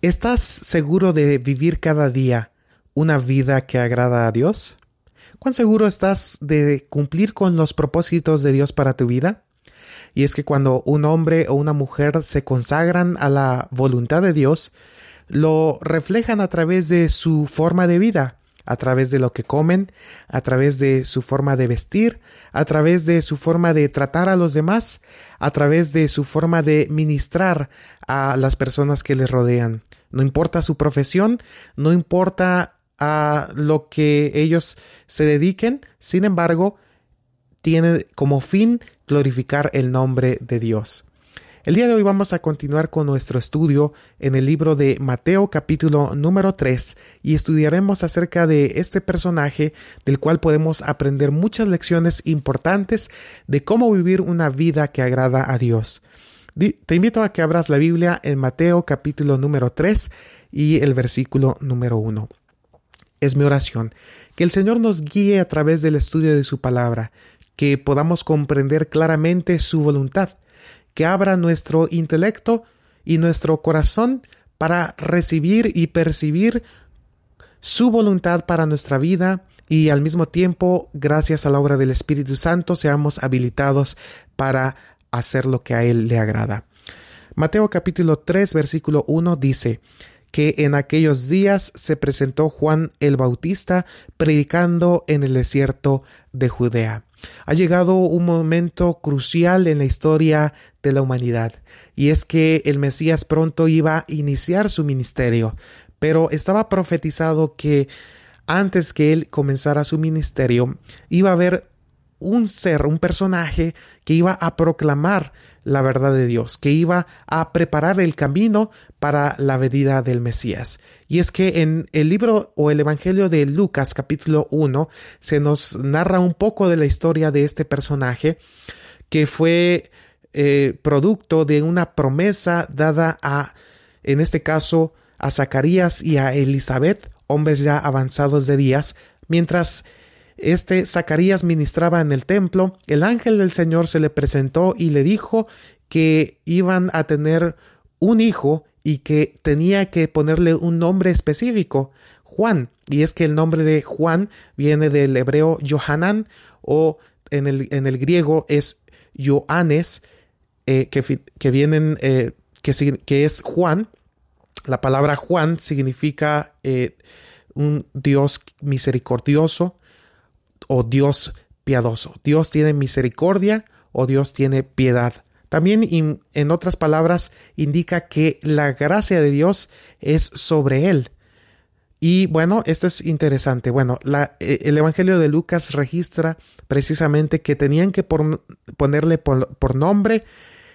¿Estás seguro de vivir cada día una vida que agrada a Dios? ¿Cuán seguro estás de cumplir con los propósitos de Dios para tu vida? Y es que cuando un hombre o una mujer se consagran a la voluntad de Dios, lo reflejan a través de su forma de vida, a través de lo que comen, a través de su forma de vestir, a través de su forma de tratar a los demás, a través de su forma de ministrar a las personas que les rodean. No importa su profesión, no importa a lo que ellos se dediquen, sin embargo, tiene como fin glorificar el nombre de Dios. El día de hoy vamos a continuar con nuestro estudio en el libro de Mateo capítulo número 3 y estudiaremos acerca de este personaje del cual podemos aprender muchas lecciones importantes de cómo vivir una vida que agrada a Dios. Te invito a que abras la Biblia en Mateo capítulo número 3 y el versículo número 1. Es mi oración, que el Señor nos guíe a través del estudio de su palabra, que podamos comprender claramente su voluntad, que abra nuestro intelecto y nuestro corazón para recibir y percibir su voluntad para nuestra vida y al mismo tiempo, gracias a la obra del Espíritu Santo, seamos habilitados para hacer lo que a Él le agrada. Mateo capítulo 3 versículo 1 dice que en aquellos días se presentó Juan el Bautista predicando en el desierto de Judea. Ha llegado un momento crucial en la historia de la humanidad, y es que el Mesías pronto iba a iniciar su ministerio, pero estaba profetizado que antes que él comenzara su ministerio iba a haber un ser, un personaje que iba a proclamar la verdad de Dios, que iba a preparar el camino para la venida del Mesías. Y es que en el libro o el Evangelio de Lucas capítulo 1 se nos narra un poco de la historia de este personaje que fue eh, producto de una promesa dada a, en este caso, a Zacarías y a Elizabeth, hombres ya avanzados de días, mientras este Zacarías ministraba en el templo, el ángel del Señor se le presentó y le dijo que iban a tener un hijo y que tenía que ponerle un nombre específico, Juan. Y es que el nombre de Juan viene del hebreo Johanan o en el, en el griego es Johannes, eh, que, que, vienen, eh, que, que, es Juan. La palabra Juan significa eh, un Dios misericordioso, o Dios piadoso. Dios tiene misericordia o Dios tiene piedad. También, en otras palabras, indica que la gracia de Dios es sobre él. Y bueno, esto es interesante. Bueno, e, el Evangelio de Lucas registra precisamente que tenían que ponerle por, nombre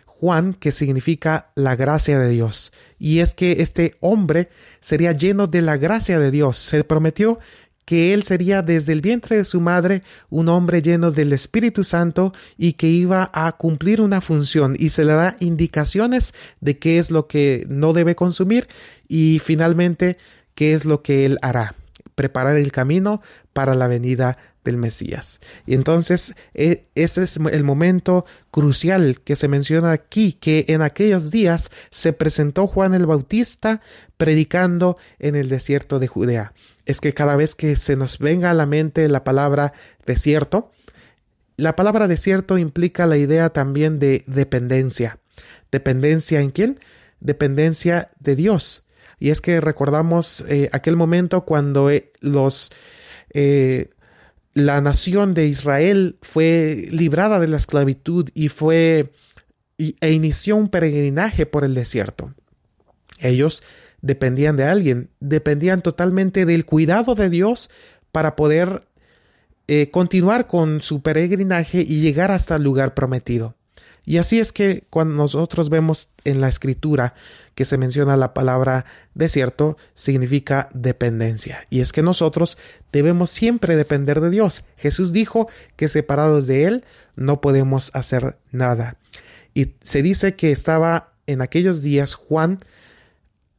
Juan, que significa la gracia de Dios. Y es que este hombre sería lleno de la gracia de Dios. Se prometió que él sería desde el vientre de su madre un hombre lleno del Espíritu Santo y que iba a cumplir una función y se le da indicaciones de qué es lo que no debe consumir y finalmente qué es lo que él hará, preparar el camino para la venida del Mesías. Y entonces e, ese es el momento crucial que se menciona aquí, que en aquellos días se presentó Juan el Bautista predicando en el desierto de Judea. Es que cada vez que se nos venga a la mente la palabra desierto, la palabra desierto implica la idea también de dependencia. ¿Dependencia en quién? Dependencia de Dios. Y es que recordamos eh, aquel momento cuando eh, los eh, la nación de Israel fue librada de la esclavitud y fue e inició un peregrinaje por el desierto. Ellos dependían de alguien, dependían totalmente del cuidado de Dios para poder eh, continuar con su peregrinaje y llegar hasta el lugar prometido. Y así es que cuando nosotros vemos en la escritura que se menciona la palabra desierto, significa dependencia. Y es que nosotros debemos siempre depender de Dios. Jesús dijo que separados de Él no podemos hacer nada. Y se dice que estaba en aquellos días Juan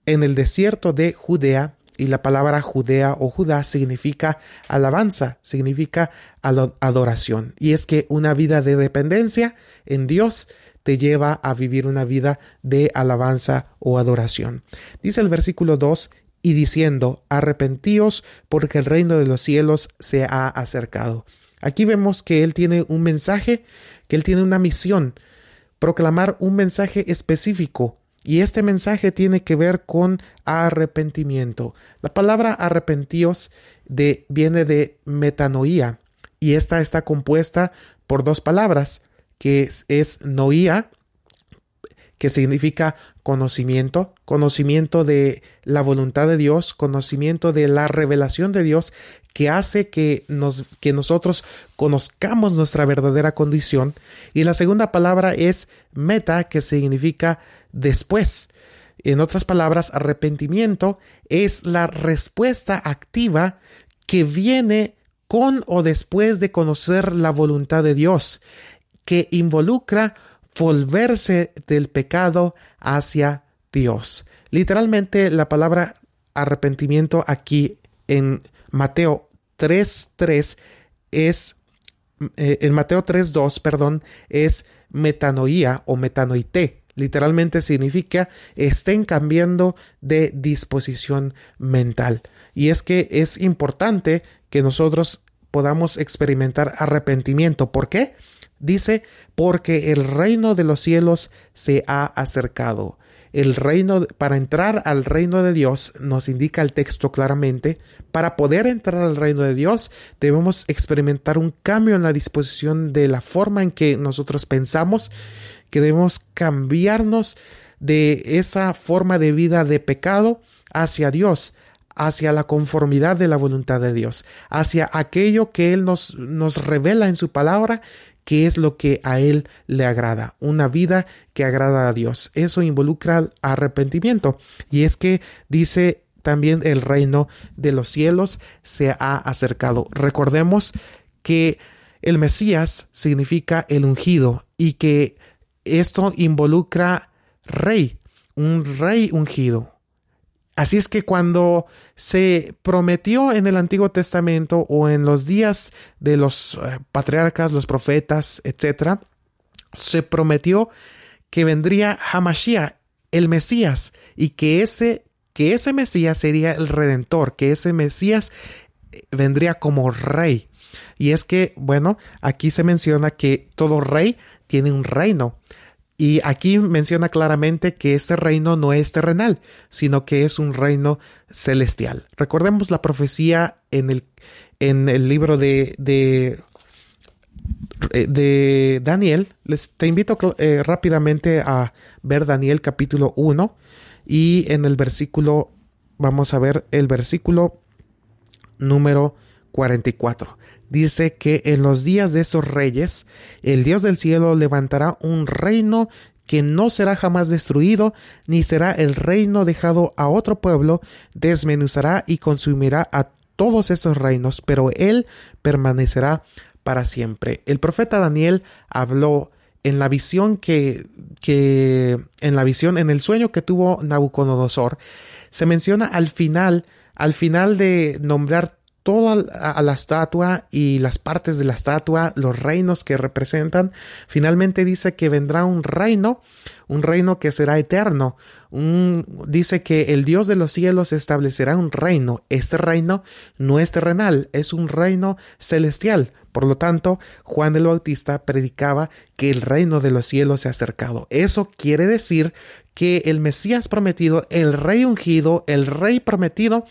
en el desierto de Judea y la palabra Judea o Judá significa alabanza, significa adoración. Y es que una vida de dependencia en Dios te lleva a vivir una vida de alabanza o adoración. Dice el versículo 2, y diciendo, arrepentíos porque el reino de los cielos se ha acercado. Aquí vemos que Él tiene un mensaje, que Él tiene una misión, proclamar un mensaje específico. Y este mensaje tiene que ver con arrepentimiento. La palabra arrepentíos de, viene de metanoía y esta está compuesta por dos palabras, que es, es noía, que significa conocimiento, conocimiento de la voluntad de Dios, conocimiento de la revelación de Dios que hace que, nos, que nosotros conozcamos nuestra verdadera condición. Y la segunda palabra es meta, que significa después. En otras palabras, arrepentimiento es la respuesta activa que viene con o después de conocer la voluntad de Dios, que involucra volverse del pecado hacia Dios. Literalmente la palabra arrepentimiento aquí en Mateo 3.3 es, eh, en Mateo 3.2, perdón, es metanoía o metanoité. Literalmente significa estén cambiando de disposición mental. Y es que es importante que nosotros podamos experimentar arrepentimiento. ¿Por qué? Dice, porque el reino de los cielos se ha acercado. El reino, para entrar al reino de Dios, nos indica el texto claramente, para poder entrar al reino de Dios debemos experimentar un cambio en la disposición de la forma en que nosotros pensamos, que debemos cambiarnos de esa forma de vida de pecado hacia Dios, hacia la conformidad de la voluntad de Dios, hacia aquello que Él nos, nos revela en su palabra qué es lo que a Él le agrada, una vida que agrada a Dios. Eso involucra arrepentimiento. Y es que dice también el reino de los cielos se ha acercado. Recordemos que el Mesías significa el ungido y que esto involucra rey, un rey ungido, Así es que cuando se prometió en el Antiguo Testamento o en los días de los eh, patriarcas, los profetas, etc., se prometió que vendría Hamashiach, el Mesías, y que ese, que ese Mesías sería el Redentor, que ese Mesías eh, vendría como rey. Y es que, bueno, aquí se menciona que todo rey tiene un reino. Y aquí menciona claramente que este reino no es terrenal, sino que es un reino celestial. Recordemos la profecía en el, en el libro de, de, de Daniel. Les, te invito eh, rápidamente a ver Daniel capítulo 1 y en el versículo, vamos a ver el versículo número 44 dice que en los días de estos reyes, el Dios del cielo levantará un reino que no será jamás destruido, ni será el reino dejado a otro pueblo, desmenuzará y consumirá a todos estos reinos, pero él permanecerá para siempre. El profeta Daniel habló en la visión que, que en la visión, en el sueño que tuvo Nabucodonosor, se menciona al final, al final de nombrar toda a la estatua y las partes de la estatua, los reinos que representan. Finalmente dice que vendrá un reino, un reino que será eterno. dice que el Dios de los cielos establecerá un reino. Este reino no es terrenal, es un reino celestial. Por lo tanto, Juan el Bautista predicaba que el reino de los cielos se ha acercado. Eso quiere decir que el Mesías prometido, el rey ungido, el rey prometido,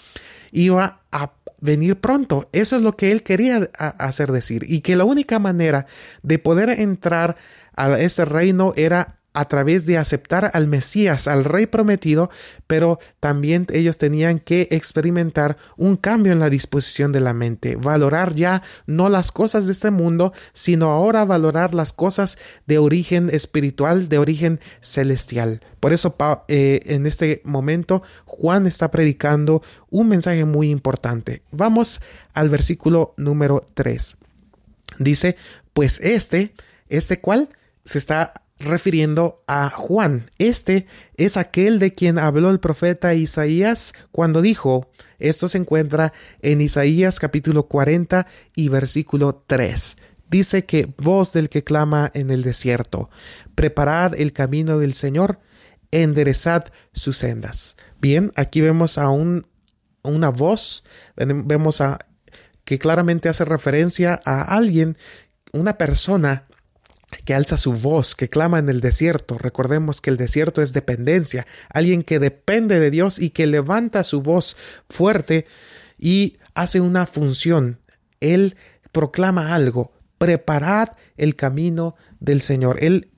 iba a venir pronto. Eso es lo que él quería hacer decir. Y que la única manera de poder entrar a ese reino era a través de aceptar al Mesías, al Rey prometido, pero también ellos tenían que experimentar un cambio en la disposición de la mente, valorar ya no las cosas de este mundo, sino ahora valorar las cosas de origen espiritual, de origen celestial. Por eso eh, en este momento Juan está predicando un mensaje muy importante. Vamos al versículo número 3. Dice, pues este, este cual se está refiriendo a Juan. Este es aquel de quien habló el profeta Isaías cuando dijo, esto se encuentra en Isaías capítulo 40 y versículo 3. dice que voz del que clama en el desierto, preparad el camino del Señor, enderezad sus sendas. Bien, aquí vemos a un, una voz, vemos a que claramente hace referencia a alguien, una persona que alza su voz, que clama en el desierto. Recordemos que el desierto es dependencia, alguien que depende de Dios y que levanta su voz fuerte y hace una función. Él proclama algo, preparad el camino del Señor. Él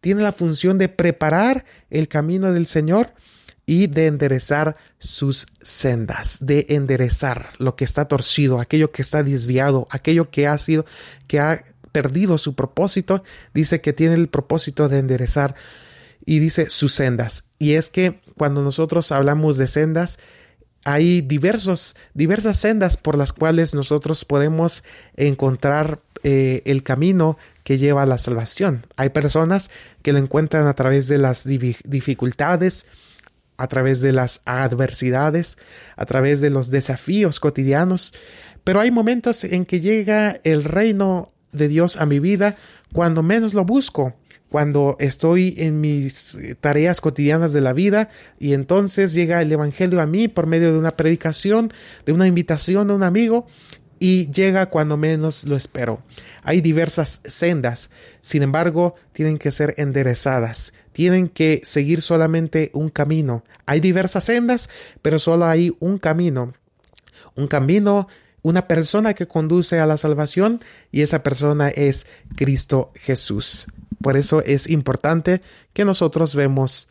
tiene la función de preparar el camino del Señor y de enderezar sus sendas, de enderezar lo que está torcido, aquello que está desviado, aquello que ha sido, que ha perdido su propósito, dice que tiene el propósito de enderezar y dice sus sendas. Y es que cuando nosotros hablamos de sendas, hay diversos, diversas sendas por las cuales nosotros podemos encontrar eh, el camino que lleva a la salvación. Hay personas que lo encuentran a través de las dificultades, a través de las adversidades, a través de los desafíos cotidianos, pero hay momentos en que llega el reino de Dios a mi vida cuando menos lo busco, cuando estoy en mis tareas cotidianas de la vida y entonces llega el Evangelio a mí por medio de una predicación, de una invitación de un amigo y llega cuando menos lo espero. Hay diversas sendas, sin embargo, tienen que ser enderezadas, tienen que seguir solamente un camino. Hay diversas sendas, pero solo hay un camino. Un camino una persona que conduce a la salvación y esa persona es Cristo Jesús. Por eso es importante que nosotros vemos,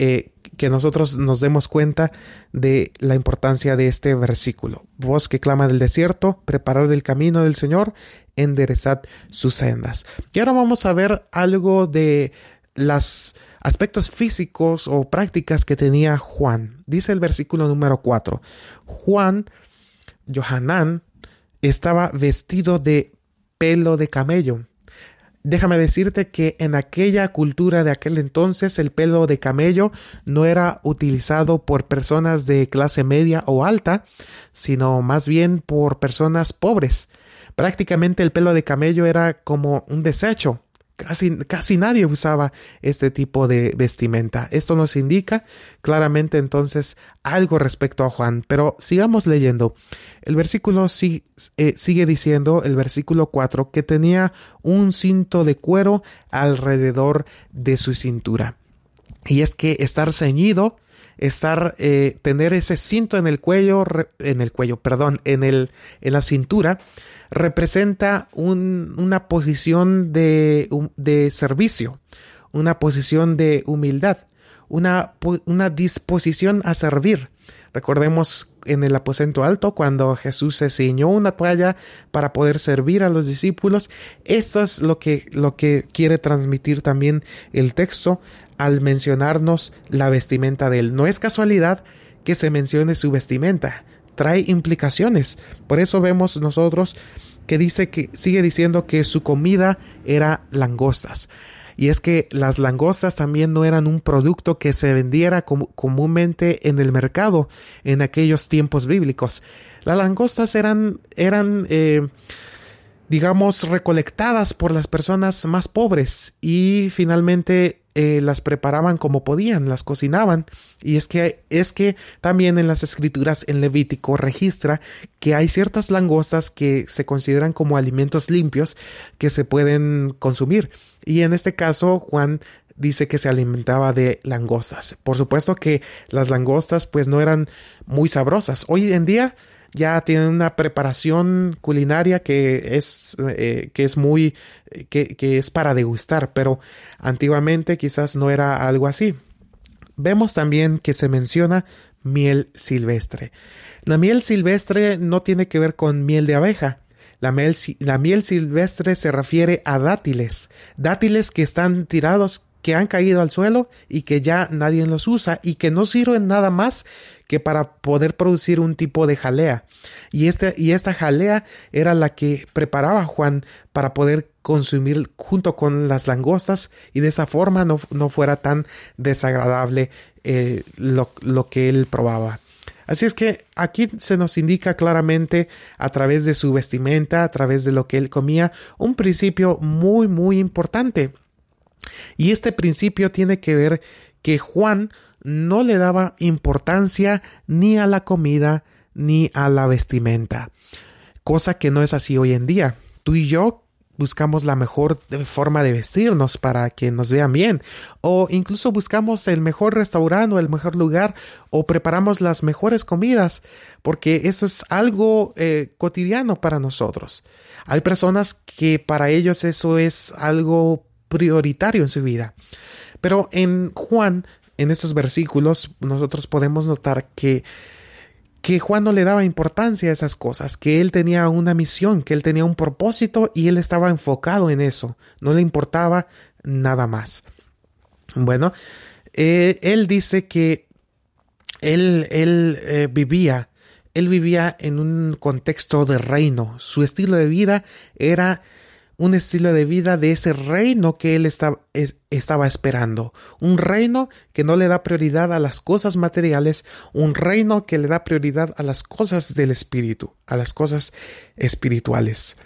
eh, que nosotros nos demos cuenta de la importancia de este versículo. Voz que clama del desierto, preparad el camino del Señor, enderezad sus sendas. Y ahora vamos a ver algo de los aspectos físicos o prácticas que tenía Juan. Dice el versículo número 4. Juan Johanán estaba vestido de pelo de camello. Déjame decirte que en aquella cultura de aquel entonces el pelo de camello no era utilizado por personas de clase media o alta, sino más bien por personas pobres. Prácticamente el pelo de camello era como un desecho. Casi, nadie usaba este tipo de vestimenta. Esto nos indica claramente entonces algo respecto a Juan. Pero sigamos leyendo. El versículo eh, sigue diciendo, el versículo 4, que tenía un cinto de cuero alrededor de su cintura. Y es que estar ceñido, estar, eh, tener ese cinto en el cuello, en el cuello, perdón, en el, en la cintura, representa una posición de, de, servicio, una posición de humildad, una, una disposición a servir. Recordemos en el aposento alto cuando Jesús se ciñó una toalla para poder servir a los discípulos. Esto es lo que, lo que quiere transmitir también el texto al mencionarnos la vestimenta de él. No es casualidad que se mencione su vestimenta, trae implicaciones. Por eso vemos nosotros que dice que sigue diciendo que su comida era langostas. Y es que las langostas también no eran un producto que se vendiera comúnmente en el mercado en aquellos tiempos bíblicos. Las langostas eran, eran eh, digamos, recolectadas por las personas más pobres y finalmente eh, las preparaban como podían, las cocinaban. Y es que, es que también en las escrituras en Levítico registra que hay ciertas langostas que se consideran como alimentos limpios que se pueden consumir. Y en este caso, Juan dice que se alimentaba de langostas. Por supuesto que las langostas pues no eran muy sabrosas. Hoy en día ya tienen una preparación culinaria que es, eh, que es muy, que, que es para degustar, pero antiguamente quizás no era algo así. Vemos también que se menciona miel silvestre. La miel silvestre no tiene que ver con miel de abeja. La miel, la miel silvestre se refiere a dátiles, dátiles que están tirados que han caído al suelo y que ya nadie los usa y que no sirven nada más que para poder producir un tipo de jalea. Y, este, y esta jalea era la que preparaba Juan para poder consumir junto con las langostas y de esa forma no, fuera tan desagradable eh, lo, lo que él probaba. Así es que aquí se nos indica claramente a través de su vestimenta, a través de lo que él comía, un principio muy, muy importante. Y este principio tiene que ver que Juan no le daba importancia ni a la comida ni a la vestimenta, cosa que no es así hoy en día. Tú y yo buscamos la mejor forma de vestirnos para que nos vean bien, o incluso buscamos el mejor restaurante o el mejor lugar, o preparamos las mejores comidas, porque eso es algo eh, cotidiano para nosotros. Hay personas que para ellos eso es algo prioritario en su vida. Pero en Juan, en estos versículos, nosotros podemos notar que que Juan no le daba importancia a esas cosas, que él tenía una misión, que él tenía un propósito y él estaba enfocado en eso, no le importaba nada más. Bueno, eh, él dice que él, él eh, vivía, él vivía en un contexto de reino, su estilo de vida era un estilo de vida de ese reino que él estaba, esperando. Un reino que no le da prioridad a las cosas materiales, un reino que le da prioridad a las cosas del espíritu, a las cosas espirituales.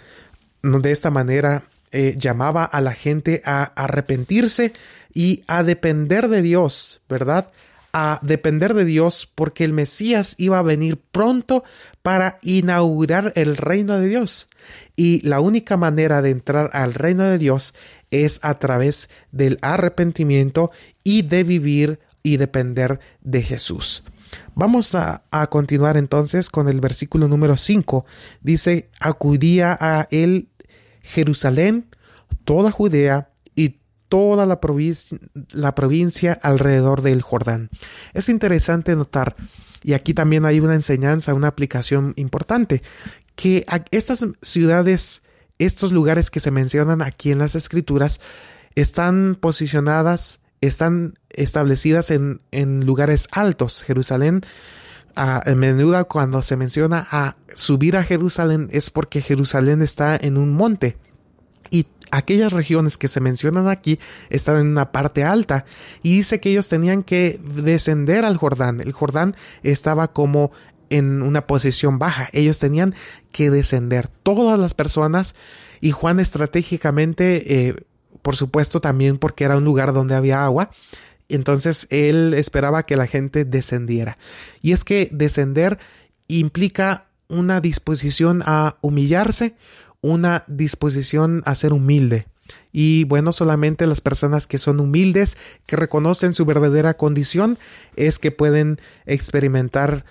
De esta manera eh, llamaba a la gente a arrepentirse y a depender de Dios, ¿verdad? A depender de Dios porque el Mesías iba a venir pronto para inaugurar el reino de Dios. Y la única manera de entrar al reino de Dios es a través del arrepentimiento y de vivir y depender de Jesús. Vamos a, a continuar entonces con el versículo número 5. Dice, acudía a él Jerusalén, toda Judea toda la, provincia, la provincia alrededor del Jordán. Es interesante notar, y aquí también hay una enseñanza, una aplicación importante, que estas ciudades, estos lugares que se mencionan aquí en las escrituras, están posicionadas, están establecidas en, en lugares altos. Jerusalén, a, menudo cuando se menciona a subir a Jerusalén es porque Jerusalén está en un monte. Aquellas regiones que se mencionan aquí están en una parte alta y dice que ellos tenían que descender al Jordán. El Jordán estaba como en una posición baja. Ellos tenían que descender. Todas las personas y Juan estratégicamente, eh, por supuesto también porque era un lugar donde había agua, entonces él esperaba que la gente descendiera. Y es que descender implica una disposición a humillarse, una disposición a ser humilde. Y bueno, solamente las personas que son humildes, que reconocen su verdadera condición, es que pueden experimentar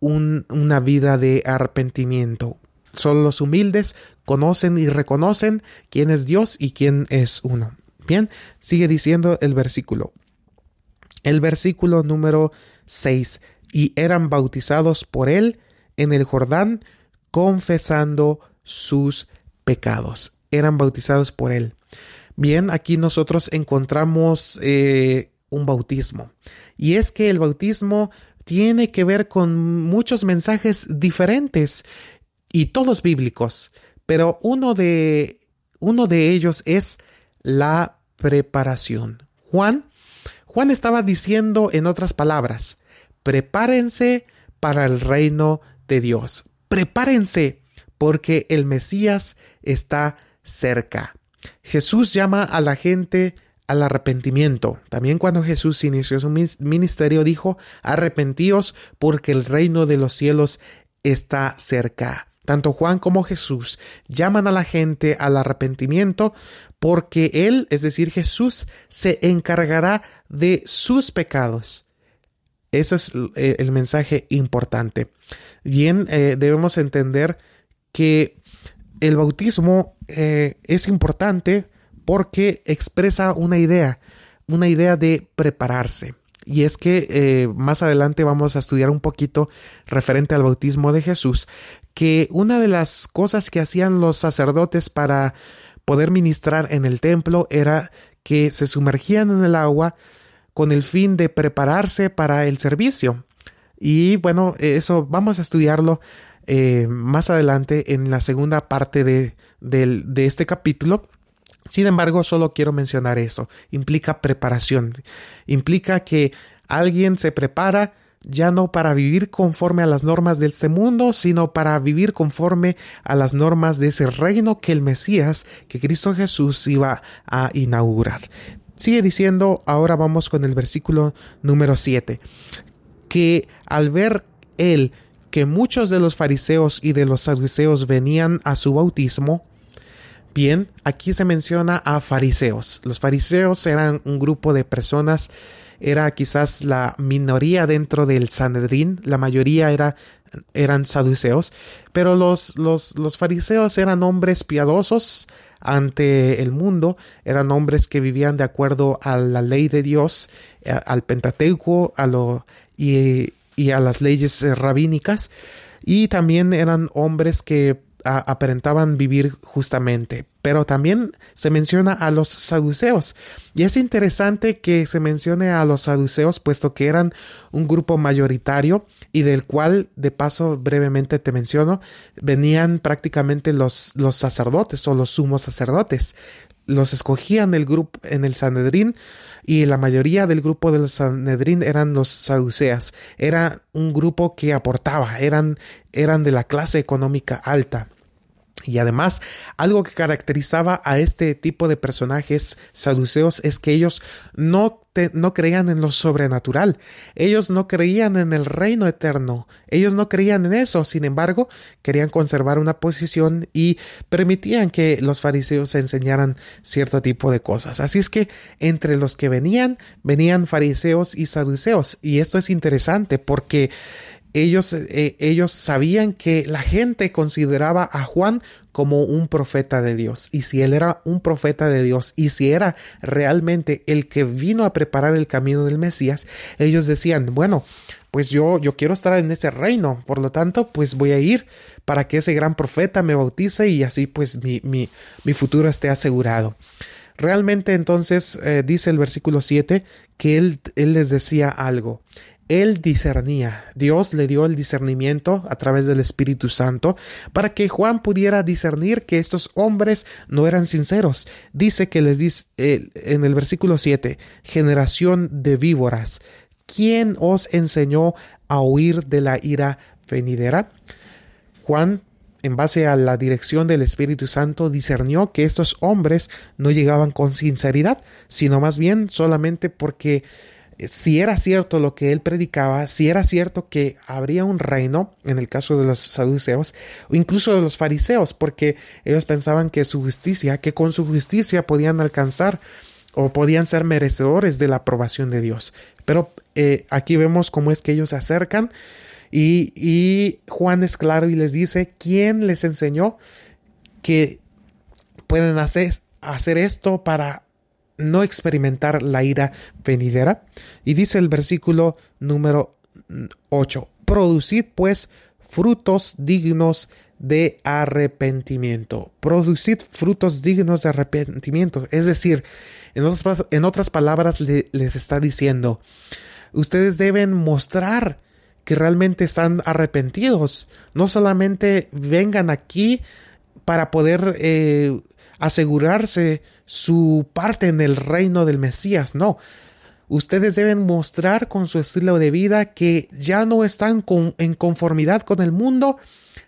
una vida de arrepentimiento. Solo los humildes conocen y reconocen quién es Dios y quién es uno. Bien, sigue diciendo el versículo. El versículo número 6. Y eran bautizados por él en el Jordán, confesando sus pecados. Eran bautizados por él. Bien, aquí nosotros encontramos eh, un bautismo. Y es que el bautismo tiene que ver con muchos mensajes diferentes y todos bíblicos, pero uno de, uno de ellos es la preparación. Juan, Juan estaba diciendo en otras palabras, prepárense para el reino de Dios. Prepárense porque el Mesías está cerca. Jesús llama a la gente al arrepentimiento. También cuando Jesús inició su ministerio dijo, arrepentíos porque el reino de los cielos está cerca. Tanto Juan como Jesús llaman a la gente al arrepentimiento porque Él, es decir, Jesús, se encargará de sus pecados. Eso es eh, el mensaje importante. Bien, eh, debemos entender que el bautismo eh, es importante porque expresa una idea, una idea de prepararse. Y es que eh, más adelante vamos a estudiar un poquito referente al bautismo de Jesús, que una de las cosas que hacían los sacerdotes para poder ministrar en el templo era que se sumergían en el agua con el fin de prepararse para el servicio. Y bueno, eso vamos a estudiarlo eh, más adelante en la segunda parte de, de este capítulo. Sin embargo, solo quiero mencionar eso. Implica preparación. Implica que alguien se prepara, ya no para vivir conforme a las normas de este mundo, sino para vivir conforme a las normas de ese reino que el Mesías, que Cristo Jesús iba a inaugurar. Sigue diciendo, ahora vamos con el versículo número 7, que al ver él que muchos de los fariseos y de los saduceos venían a su bautismo, Bien, aquí se menciona a fariseos. Los fariseos eran un grupo de personas, era quizás la minoría dentro del Sanedrín, la mayoría era, eran saduceos, pero los, los, los fariseos eran hombres piadosos ante el mundo, eran hombres que vivían de acuerdo a la ley de Dios, al Pentateuco a lo, y, y a las leyes rabínicas, y también eran hombres que aparentaban vivir justamente. Pero también se menciona a los saduceos. Y es interesante que se mencione a los saduceos, puesto que eran un grupo mayoritario y del cual, de paso, brevemente te menciono, venían prácticamente los, los sacerdotes o los sumos sacerdotes. Los escogían el grupo en el Sanedrín y la mayoría del grupo del Sanedrín eran los saduceas. Era un grupo que aportaba, eran, eran de la clase económica alta. Y además, algo que caracterizaba a este tipo de personajes saduceos es que ellos no, no creían en lo sobrenatural, ellos no creían en el reino eterno, ellos no creían en eso, sin embargo, querían conservar una posición y permitían que los fariseos enseñaran cierto tipo de cosas. Así es que entre los que venían, venían fariseos y saduceos, y esto es interesante porque ellos, eh, ellos sabían que la gente consideraba a Juan como un profeta de Dios. Y si él era un profeta de Dios y si era realmente el que vino a preparar el camino del Mesías, ellos decían, bueno, pues yo, yo quiero estar en ese reino, por lo tanto, pues voy a ir para que ese gran profeta me bautice y así pues mi, mi, mi futuro esté asegurado. Realmente entonces eh, dice el versículo 7 que él, él les decía algo él discernía. Dios le dio el discernimiento a través del Espíritu Santo para que Juan pudiera discernir que estos hombres no eran sinceros. Dice que les dice eh, en el versículo 7, generación de víboras, ¿quién os enseñó a huir de la ira venidera? Juan en base a la dirección del Espíritu Santo, discernió que estos hombres no llegaban con sinceridad, sino más bien solamente porque si era cierto lo que él predicaba, si era cierto que habría un reino, en el caso de los saduceos, o incluso de los fariseos, porque ellos pensaban que su justicia, que con su justicia podían alcanzar o podían ser merecedores de la aprobación de Dios. Pero eh, aquí vemos cómo es que ellos se acercan y, y Juan es claro y les dice, ¿quién les enseñó que pueden hacer, hacer esto para no experimentar la ira venidera. Y dice el versículo número 8, producid pues frutos dignos de arrepentimiento. Producid frutos dignos de arrepentimiento. Es decir, en otras, en otras palabras les está diciendo, ustedes deben mostrar que realmente están arrepentidos. No solamente vengan aquí para poder eh, asegurarse su parte en el reino del Mesías, no. Ustedes deben mostrar con su estilo de vida que ya no están en conformidad con el mundo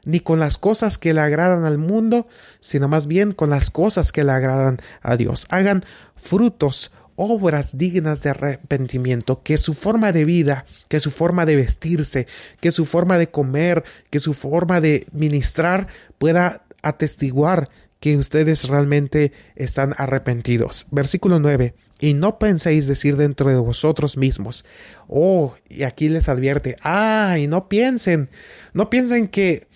ni con las cosas que le agradan al mundo, sino más bien con las cosas que le agradan a Dios. Hagan frutos, obras dignas de arrepentimiento, que su forma de vida, que su forma de vestirse, que su forma de comer, que su forma de ministrar pueda atestiguar que ustedes realmente están arrepentidos. Versículo 9. Y no penséis decir dentro de vosotros mismos, oh, y aquí les advierte, ah, y no piensen, no piensen que,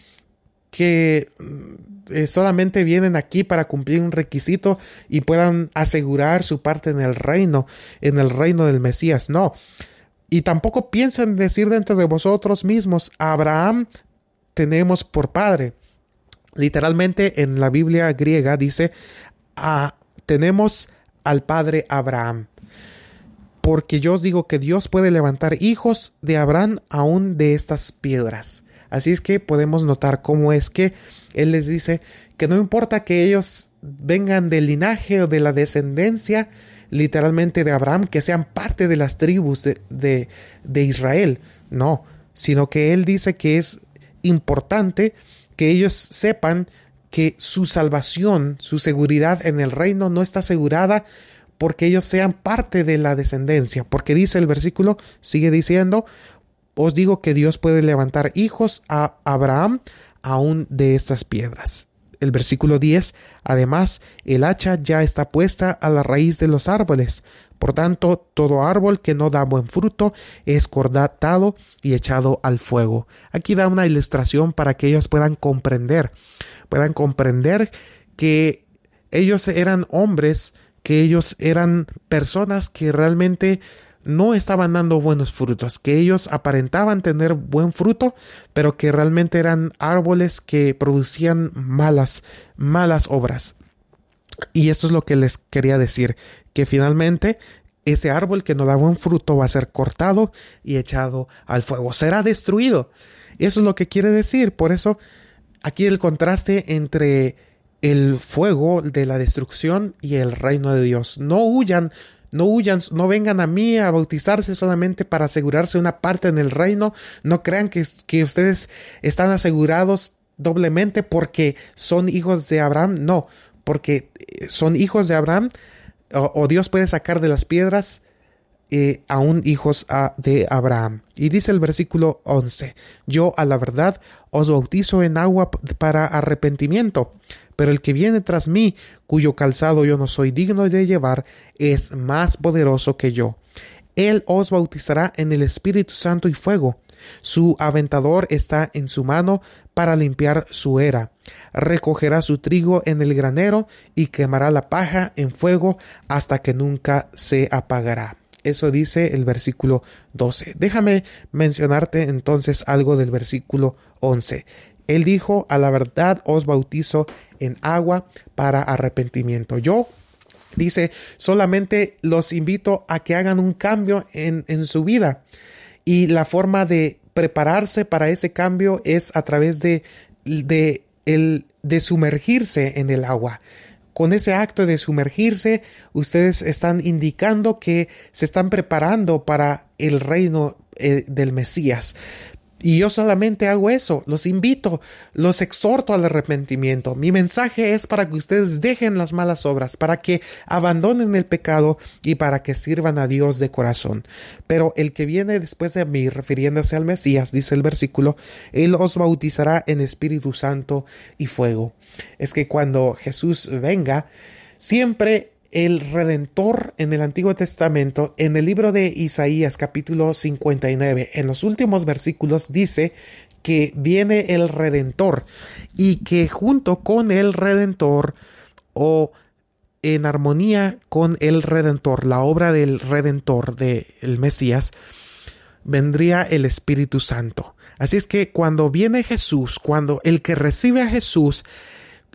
que eh, solamente vienen aquí para cumplir un requisito y puedan asegurar su parte en el reino, en el reino del Mesías, no. Y tampoco piensen decir dentro de vosotros mismos, Abraham tenemos por padre. Literalmente en la Biblia griega dice, ah, tenemos al padre Abraham. Porque yo os digo que Dios puede levantar hijos de Abraham aún de estas piedras. Así es que podemos notar cómo es que Él les dice que no importa que ellos vengan del linaje o de la descendencia literalmente de Abraham, que sean parte de las tribus de, de, de Israel. No, sino que Él dice que es importante que ellos sepan que su salvación, su seguridad en el reino no está asegurada porque ellos sean parte de la descendencia, porque dice el versículo, sigue diciendo, os digo que Dios puede levantar hijos a Abraham aún de estas piedras. El versículo 10, además, el hacha ya está puesta a la raíz de los árboles. Por tanto, todo árbol que no da buen fruto es cortado y echado al fuego. Aquí da una ilustración para que ellos puedan comprender, puedan comprender que ellos eran hombres, que ellos eran personas que realmente no estaban dando buenos frutos, que ellos aparentaban tener buen fruto, pero que realmente eran árboles que producían malas, malas obras. Y esto es lo que les quería decir, que finalmente ese árbol que no da buen fruto va a ser cortado y echado al fuego, será destruido. Eso es lo que quiere decir, por eso aquí el contraste entre el fuego de la destrucción y el reino de Dios. No huyan no huyan, no vengan a mí a bautizarse solamente para asegurarse una parte en el reino. No crean que, que ustedes están asegurados doblemente porque son hijos de Abraham. No, porque eh, son hijos de Abraham o, Dios puede sacar de las piedras eh, aún hijos de Abraham. Y dice el versículo 11, yo a la verdad os bautizo en agua para arrepentimiento, pero el que viene tras mí, cuyo calzado yo no soy digno de llevar, es más poderoso que yo. Él os bautizará en el Espíritu Santo y fuego. Su aventador está en su mano para limpiar su era. Recogerá su trigo en el granero y quemará la paja en fuego hasta que nunca se apagará. Eso dice el versículo 12. Déjame mencionarte entonces algo del versículo 11. Él dijo, a la verdad os bautizo en agua para arrepentimiento. Yo, dice, solamente los invito a que hagan un cambio en, en su vida. Y la forma de prepararse para ese cambio es a través de, de, el, de sumergirse en el agua. Con ese acto de sumergirse, ustedes están indicando que se están preparando para el reino eh, del Mesías. Y yo solamente hago eso, los invito, los exhorto al arrepentimiento. Mi mensaje es para que ustedes dejen las malas obras, para que abandonen el pecado y para que sirvan a Dios de corazón. Pero el que viene después de mí, refiriéndose al Mesías, dice el versículo, Él os bautizará en Espíritu Santo y fuego. Es que cuando Jesús venga, siempre el Redentor en el Antiguo Testamento, en el libro de Isaías capítulo 59, en los últimos versículos dice que viene el Redentor y que junto con el Redentor o en armonía con el Redentor, la obra del Redentor del Mesías, vendría el Espíritu Santo. Así es que cuando viene Jesús, cuando el que recibe a Jesús,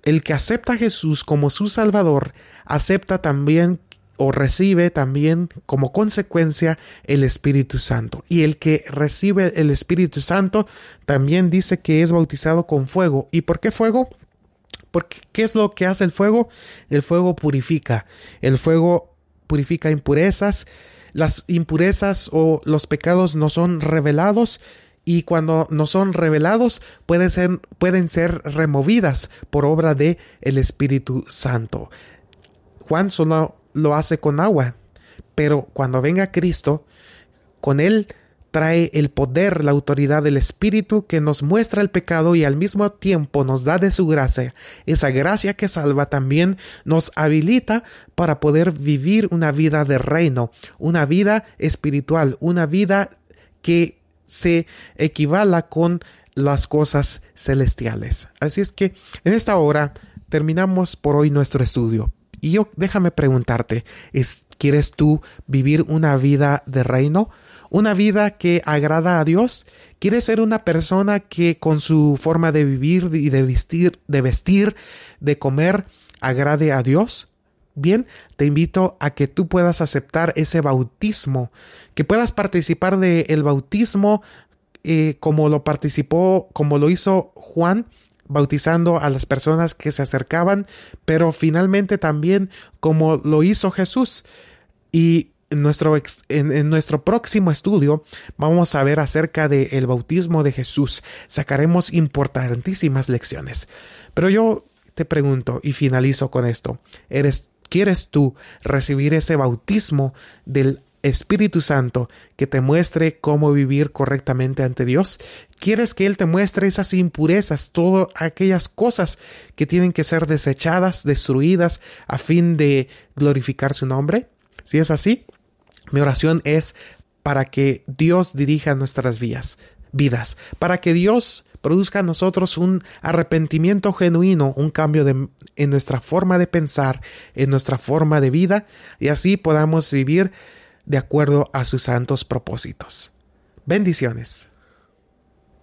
el que acepta a Jesús como su Salvador, acepta también o recibe también como consecuencia el Espíritu Santo. Y el que recibe el Espíritu Santo también dice que es bautizado con fuego. ¿Y por qué fuego? Porque ¿qué es lo que hace el fuego? El fuego purifica. El fuego purifica impurezas. Las impurezas o los pecados no son revelados y cuando no son revelados pueden ser, pueden ser removidas por obra de el Espíritu Santo. Juan solo lo hace con agua, pero cuando venga Cristo, con él trae el poder, la autoridad del Espíritu que nos muestra el pecado y al mismo tiempo nos da de su gracia. Esa gracia que salva también nos habilita para poder vivir una vida de reino, una vida espiritual, una vida que se equivala con las cosas celestiales. Así es que en esta hora terminamos por hoy nuestro estudio. Y yo déjame preguntarte, ¿quieres tú vivir una vida de reino? ¿Una vida que agrada a Dios? ¿Quieres ser una persona que con su forma de vivir y de vestir, de vestir, de comer, agrade a Dios? Bien, te invito a que tú puedas aceptar ese bautismo, que puedas participar del el bautismo eh, como lo participó, como lo hizo Juan bautizando a las personas que se acercaban, pero finalmente también como lo hizo Jesús. Y en nuestro, en, nuestro próximo estudio vamos a ver acerca del bautismo de Jesús. Sacaremos importantísimas lecciones. Pero yo te pregunto y finalizo con esto. ¿Eres, ¿Quieres tú recibir ese bautismo del Espíritu Santo que te muestre cómo vivir correctamente ante Dios? ¿Quieres que Él te muestre esas impurezas, todas aquellas cosas que tienen que ser desechadas, destruidas a fin de glorificar su nombre? Si es así, mi oración es para que Dios dirija nuestras vías, vidas, para que Dios produzca en nosotros un arrepentimiento genuino, un cambio en nuestra forma de pensar, en nuestra forma de vida, y así podamos vivir de acuerdo a sus santos propósitos. Bendiciones.